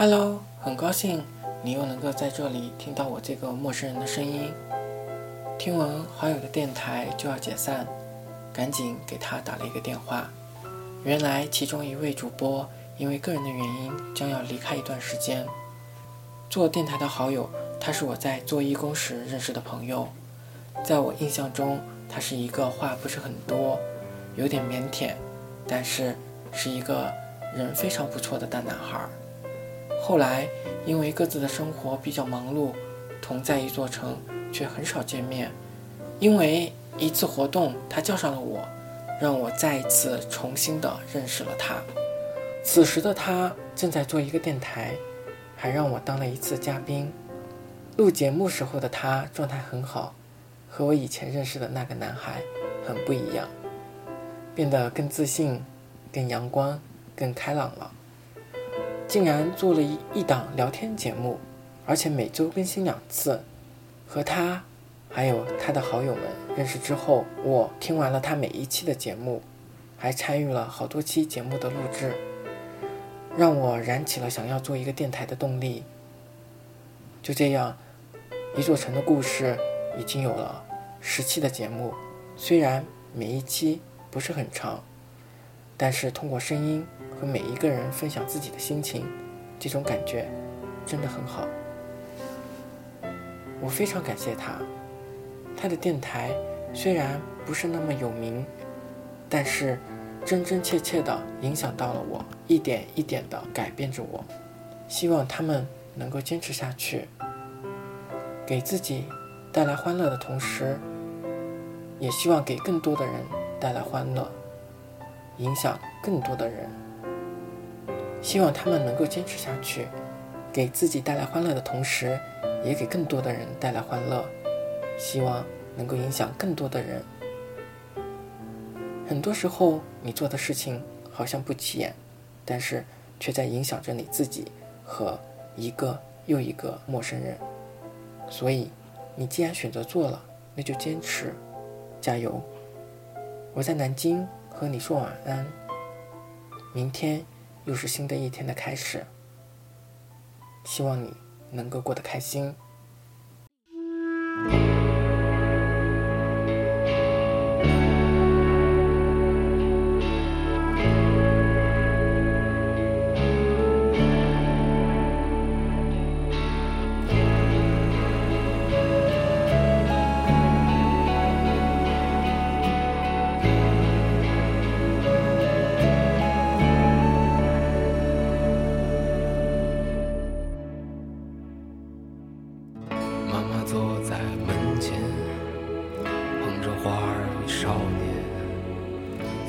Hello，很高兴你又能够在这里听到我这个陌生人的声音。听闻好友的电台就要解散，赶紧给他打了一个电话。原来其中一位主播因为个人的原因将要离开一段时间。做电台的好友，他是我在做义工时认识的朋友。在我印象中，他是一个话不是很多，有点腼腆，但是是一个人非常不错的大男孩。后来，因为各自的生活比较忙碌，同在一座城，却很少见面。因为一次活动，他叫上了我，让我再一次重新的认识了他。此时的他正在做一个电台，还让我当了一次嘉宾。录节目时候的他状态很好，和我以前认识的那个男孩很不一样，变得更自信、更阳光、更开朗了。竟然做了一一档聊天节目，而且每周更新两次。和他，还有他的好友们认识之后，我听完了他每一期的节目，还参与了好多期节目的录制，让我燃起了想要做一个电台的动力。就这样，一座城的故事已经有了十期的节目，虽然每一期不是很长，但是通过声音。和每一个人分享自己的心情，这种感觉真的很好。我非常感谢他，他的电台虽然不是那么有名，但是真真切切的影响到了我，一点一点的改变着我。希望他们能够坚持下去，给自己带来欢乐的同时，也希望给更多的人带来欢乐，影响更多的人。希望他们能够坚持下去，给自己带来欢乐的同时，也给更多的人带来欢乐。希望能够影响更多的人。很多时候，你做的事情好像不起眼，但是却在影响着你自己和一个又一个陌生人。所以，你既然选择做了，那就坚持，加油！我在南京和你说晚安。明天。又是新的一天的开始，希望你能够过得开心。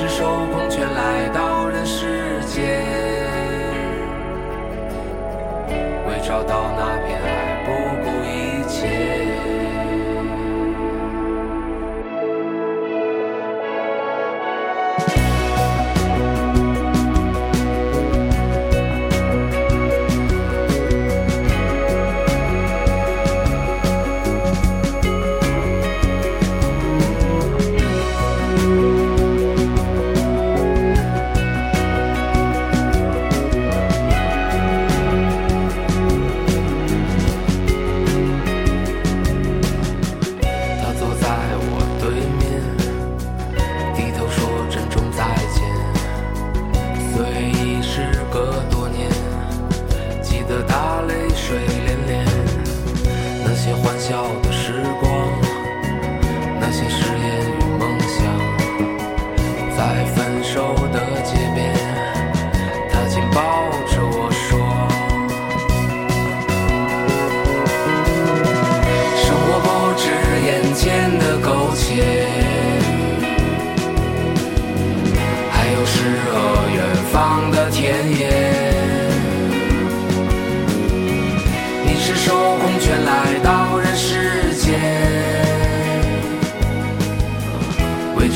赤手空拳来到人世间，为找到那片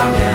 Amém.